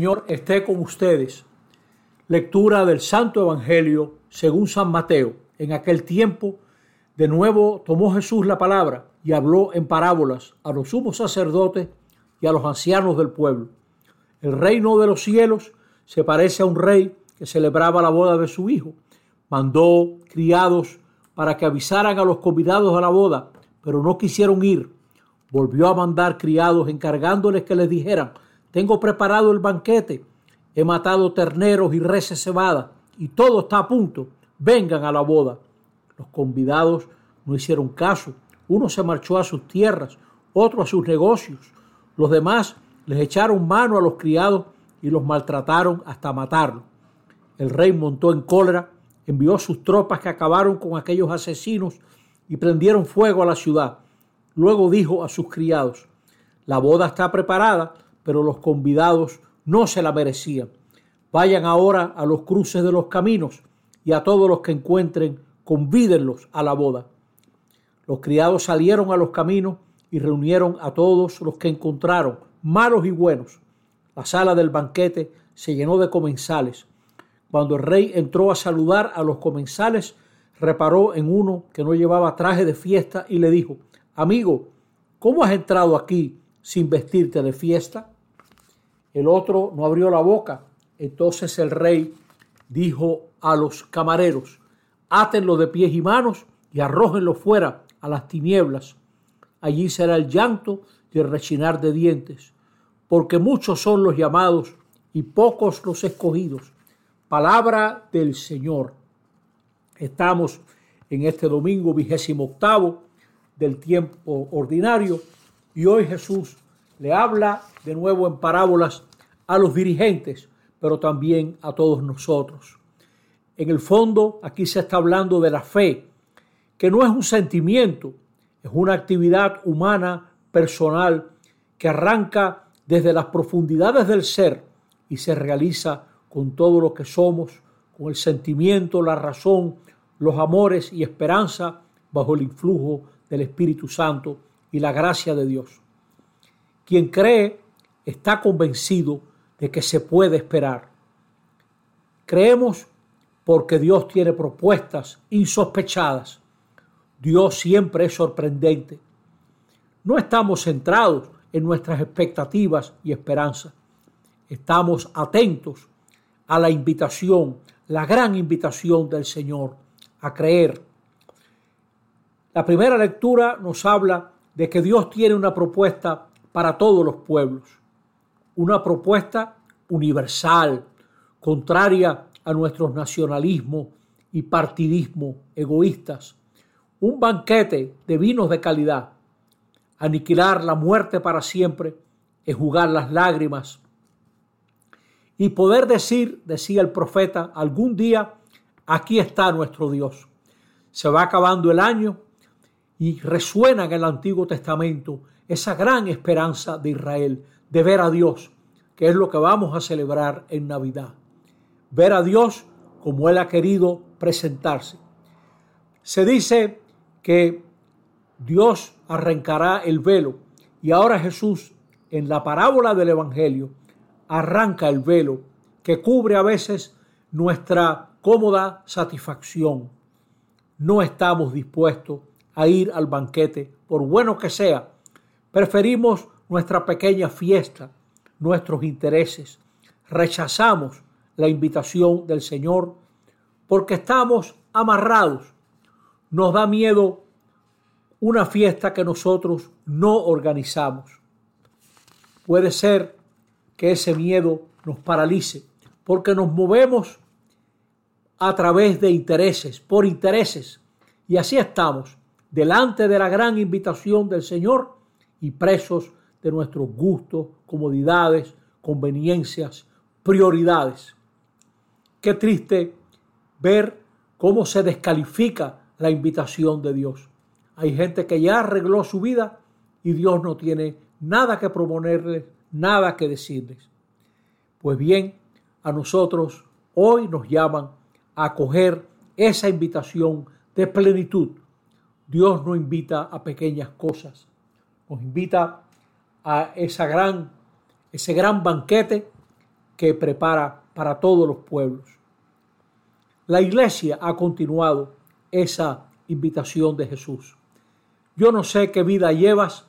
Señor esté con ustedes. Lectura del Santo Evangelio según San Mateo. En aquel tiempo, de nuevo tomó Jesús la palabra y habló en parábolas a los sumos sacerdotes y a los ancianos del pueblo. El reino de los cielos se parece a un rey que celebraba la boda de su hijo. Mandó criados para que avisaran a los convidados a la boda, pero no quisieron ir. Volvió a mandar criados encargándoles que les dijeran, tengo preparado el banquete. He matado terneros y reses cebadas y todo está a punto. Vengan a la boda. Los convidados no hicieron caso. Uno se marchó a sus tierras, otro a sus negocios. Los demás les echaron mano a los criados y los maltrataron hasta matarlos. El rey montó en cólera, envió sus tropas que acabaron con aquellos asesinos y prendieron fuego a la ciudad. Luego dijo a sus criados, la boda está preparada, pero los convidados no se la merecían. Vayan ahora a los cruces de los caminos y a todos los que encuentren, convídenlos a la boda. Los criados salieron a los caminos y reunieron a todos los que encontraron, malos y buenos. La sala del banquete se llenó de comensales. Cuando el rey entró a saludar a los comensales, reparó en uno que no llevaba traje de fiesta y le dijo, Amigo, ¿cómo has entrado aquí sin vestirte de fiesta? El otro no abrió la boca. Entonces el rey dijo a los camareros, átenlo de pies y manos y arrójenlo fuera a las tinieblas. Allí será el llanto y el rechinar de dientes, porque muchos son los llamados y pocos los escogidos. Palabra del Señor. Estamos en este domingo vigésimo octavo del tiempo ordinario y hoy Jesús le habla de nuevo en parábolas a los dirigentes, pero también a todos nosotros. En el fondo, aquí se está hablando de la fe, que no es un sentimiento, es una actividad humana, personal, que arranca desde las profundidades del ser y se realiza con todo lo que somos, con el sentimiento, la razón, los amores y esperanza bajo el influjo del Espíritu Santo y la gracia de Dios. Quien cree está convencido de que se puede esperar. Creemos porque Dios tiene propuestas insospechadas. Dios siempre es sorprendente. No estamos centrados en nuestras expectativas y esperanzas. Estamos atentos a la invitación, la gran invitación del Señor a creer. La primera lectura nos habla de que Dios tiene una propuesta para todos los pueblos. Una propuesta universal, contraria a nuestros nacionalismos y partidismo egoístas. Un banquete de vinos de calidad. Aniquilar la muerte para siempre es jugar las lágrimas. Y poder decir, decía el profeta, algún día, aquí está nuestro Dios. Se va acabando el año y resuena en el Antiguo Testamento esa gran esperanza de Israel de ver a Dios, que es lo que vamos a celebrar en Navidad. Ver a Dios como Él ha querido presentarse. Se dice que Dios arrancará el velo y ahora Jesús en la parábola del Evangelio arranca el velo que cubre a veces nuestra cómoda satisfacción. No estamos dispuestos a ir al banquete, por bueno que sea, Preferimos nuestra pequeña fiesta, nuestros intereses. Rechazamos la invitación del Señor porque estamos amarrados. Nos da miedo una fiesta que nosotros no organizamos. Puede ser que ese miedo nos paralice porque nos movemos a través de intereses, por intereses. Y así estamos, delante de la gran invitación del Señor y presos de nuestros gustos, comodidades, conveniencias, prioridades. Qué triste ver cómo se descalifica la invitación de Dios. Hay gente que ya arregló su vida y Dios no tiene nada que proponerles, nada que decirles. Pues bien, a nosotros hoy nos llaman a acoger esa invitación de plenitud. Dios no invita a pequeñas cosas, nos invita a esa gran, ese gran banquete que prepara para todos los pueblos. La iglesia ha continuado esa invitación de Jesús. Yo no sé qué vida llevas,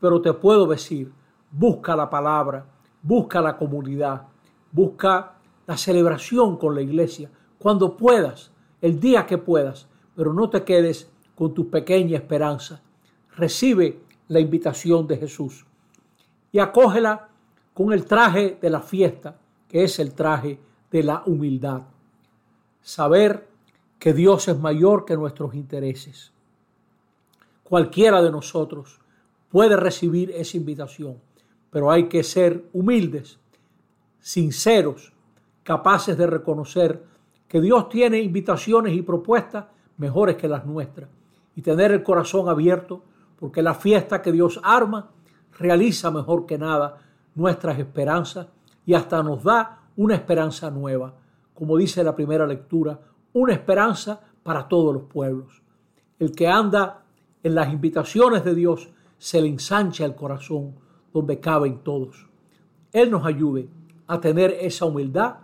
pero te puedo decir, busca la palabra, busca la comunidad, busca la celebración con la iglesia, cuando puedas, el día que puedas, pero no te quedes con tu pequeña esperanza. Recibe la invitación de Jesús y acógela con el traje de la fiesta, que es el traje de la humildad. Saber que Dios es mayor que nuestros intereses. Cualquiera de nosotros puede recibir esa invitación, pero hay que ser humildes, sinceros, capaces de reconocer que Dios tiene invitaciones y propuestas mejores que las nuestras y tener el corazón abierto porque la fiesta que Dios arma realiza mejor que nada nuestras esperanzas y hasta nos da una esperanza nueva, como dice la primera lectura, una esperanza para todos los pueblos. El que anda en las invitaciones de Dios se le ensancha el corazón donde caben todos. Él nos ayude a tener esa humildad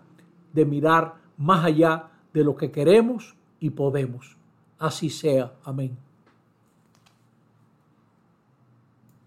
de mirar más allá de lo que queremos y podemos. Así sea. Amén.